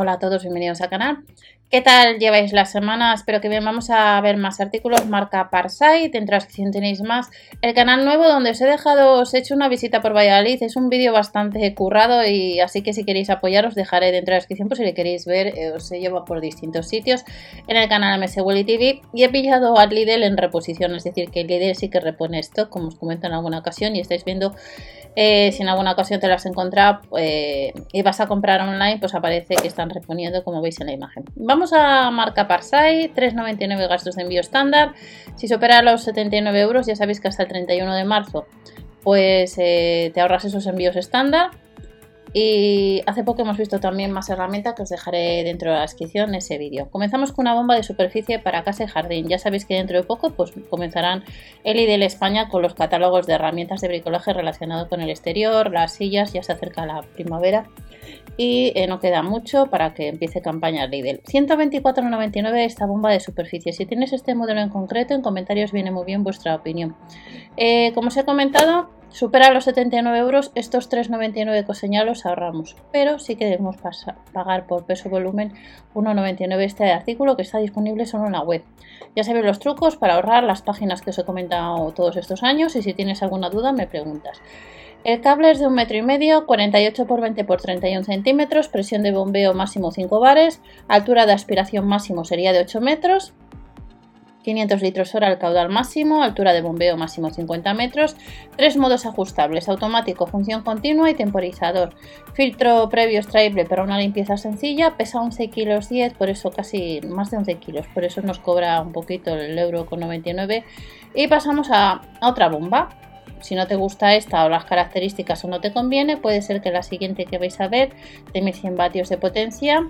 Hola a todos, bienvenidos al canal. ¿Qué tal lleváis la semana? Espero que bien. Vamos a ver más artículos, marca Parsite. En transcripción tenéis más. El canal nuevo donde os he dejado, os he hecho una visita por Valladolid. Es un vídeo bastante currado y así que si queréis apoyar os dejaré dentro de la descripción pues si le queréis ver. Eh, os he llevado por distintos sitios en el canal MS Willy TV y he pillado al Lidl en reposición. Es decir, que Lidl sí que repone esto, como os comento en alguna ocasión y estáis viendo eh, si en alguna ocasión te las encontrado eh, y vas a comprar online, pues aparece que están reponiendo como veis en la imagen. Vamos a marca Parsai, 3,99 gastos de envío estándar. Si supera los 79 euros, ya sabéis que hasta el 31 de marzo pues eh, te ahorras esos envíos estándar. Y hace poco hemos visto también más herramientas que os dejaré dentro de la descripción en ese vídeo. Comenzamos con una bomba de superficie para casa y jardín. Ya sabéis que dentro de poco pues, comenzarán el IDL España con los catálogos de herramientas de bricolaje relacionado con el exterior, las sillas, ya se acerca la primavera y eh, no queda mucho para que empiece campaña Lidl. 124,99 esta bomba de superficie. Si tienes este modelo en concreto, en comentarios viene muy bien vuestra opinión. Eh, como os he comentado, supera los 79 euros, estos 3,99 que os señalo ahorramos, pero sí que debemos pagar por peso volumen 1,99 este artículo que está disponible solo en la web. Ya sabéis los trucos para ahorrar las páginas que os he comentado todos estos años y si tienes alguna duda me preguntas. El cable es de un metro y medio, 48 por 20 por 31 centímetros, presión de bombeo máximo 5 bares, altura de aspiración máximo sería de 8 metros, 500 litros hora el caudal máximo, altura de bombeo máximo 50 metros, tres modos ajustables, automático, función continua y temporizador. Filtro previo extraíble para una limpieza sencilla, pesa 11 kilos 10, por eso casi más de 11 kilos, por eso nos cobra un poquito el euro con 99. Y pasamos a otra bomba, si no te gusta esta o las características o no te conviene, puede ser que la siguiente que vais a ver de 1100 vatios de potencia,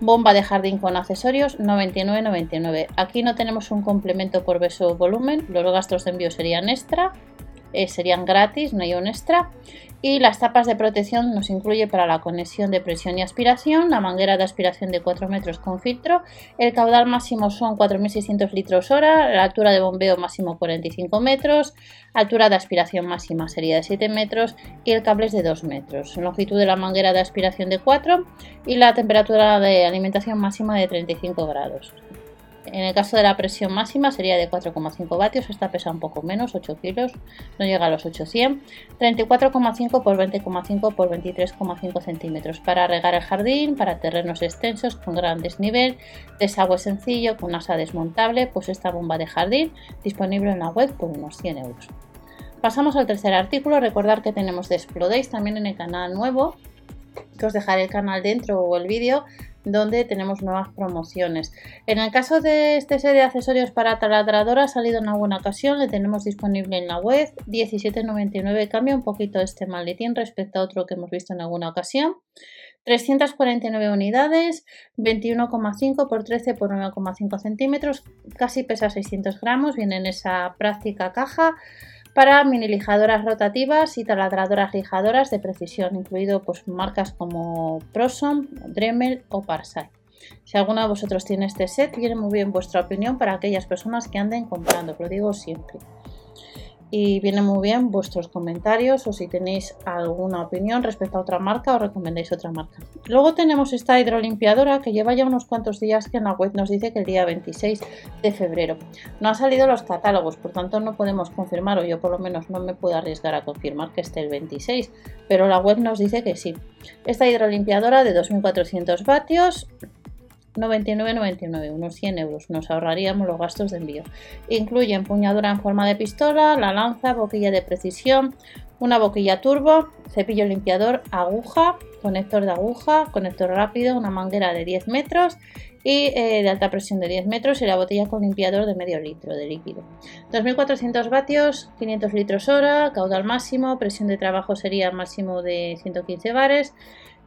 bomba de jardín con accesorios 99,99. Aquí no tenemos un complemento por beso volumen, los gastos de envío serían extra, eh, serían gratis, no hay un extra y las tapas de protección nos incluye para la conexión de presión y aspiración, la manguera de aspiración de 4 metros con filtro, el caudal máximo son 4.600 litros hora, la altura de bombeo máximo 45 metros, altura de aspiración máxima sería de 7 metros y el cable es de 2 metros, longitud de la manguera de aspiración de 4 y la temperatura de alimentación máxima de 35 grados. En el caso de la presión máxima sería de 4,5 vatios, esta pesa un poco menos, 8 kilos, no llega a los 800. 34,5 por 20,5 por 23,5 centímetros para regar el jardín, para terrenos extensos con gran desnivel, desagüe sencillo con asa desmontable, pues esta bomba de jardín disponible en la web por unos 100 euros. Pasamos al tercer artículo, recordar que tenemos de también en el canal nuevo, que os dejaré el canal dentro o el vídeo donde tenemos nuevas promociones. En el caso de este set de accesorios para taladradora ha salido en alguna ocasión, le tenemos disponible en la web, 17,99 cambia un poquito este maletín respecto a otro que hemos visto en alguna ocasión. 349 unidades, 21,5 por 13 por 9,5 centímetros, casi pesa 600 gramos, viene en esa práctica caja para mini lijadoras rotativas y taladradoras lijadoras de precisión, incluido pues, marcas como Prosom, Dremel o Parsai. Si alguno de vosotros tiene este set, viene muy bien vuestra opinión para aquellas personas que anden comprando, lo digo siempre y viene muy bien vuestros comentarios o si tenéis alguna opinión respecto a otra marca o recomendáis otra marca. Luego tenemos esta hidrolimpiadora que lleva ya unos cuantos días que en la web nos dice que el día 26 de febrero. No han salido los catálogos, por tanto no podemos confirmar o yo por lo menos no me puedo arriesgar a confirmar que esté el 26, pero la web nos dice que sí. Esta hidrolimpiadora de 2400 vatios 99,99, unos 100 euros. Nos ahorraríamos los gastos de envío. Incluye empuñadura en forma de pistola, la lanza, boquilla de precisión, una boquilla turbo, cepillo limpiador, aguja, conector de aguja, conector rápido, una manguera de 10 metros y eh, de alta presión de 10 metros y la botella con limpiador de medio litro de líquido. 2400 vatios, 500 litros hora, caudal máximo, presión de trabajo sería máximo de 115 bares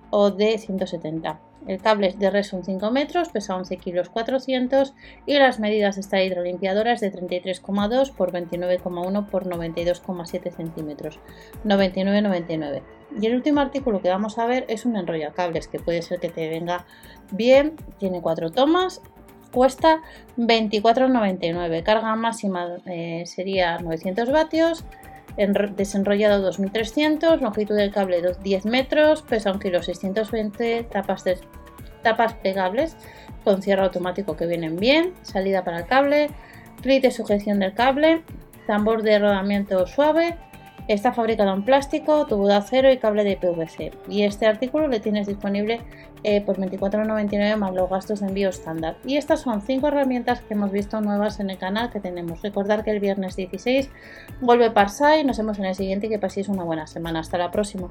o de 170. El cable es de Resun 5 metros, pesa 11 kilos 400 y las medidas de esta hidrolimpiadora es de 33,2 por 29,1 por 92,7 centímetros, 99,99. Y el último artículo que vamos a ver es un enrollacables que puede ser que te venga bien, tiene cuatro tomas, cuesta 24,99, carga máxima eh, sería 900 vatios desenrollado 2300, longitud del cable 10 metros, pesa 1 kg 620, tapas tapas plegables con cierre automático que vienen bien, salida para el cable, clip de sujeción del cable, tambor de rodamiento suave, Está fabricado en plástico, tubo de acero y cable de PVC. Y este artículo le tienes disponible eh, por 24,99 más los gastos de envío estándar. Y estas son 5 herramientas que hemos visto nuevas en el canal que tenemos. Recordar que el viernes 16 vuelve Parsai. Nos vemos en el siguiente y que paséis una buena semana. Hasta la próxima.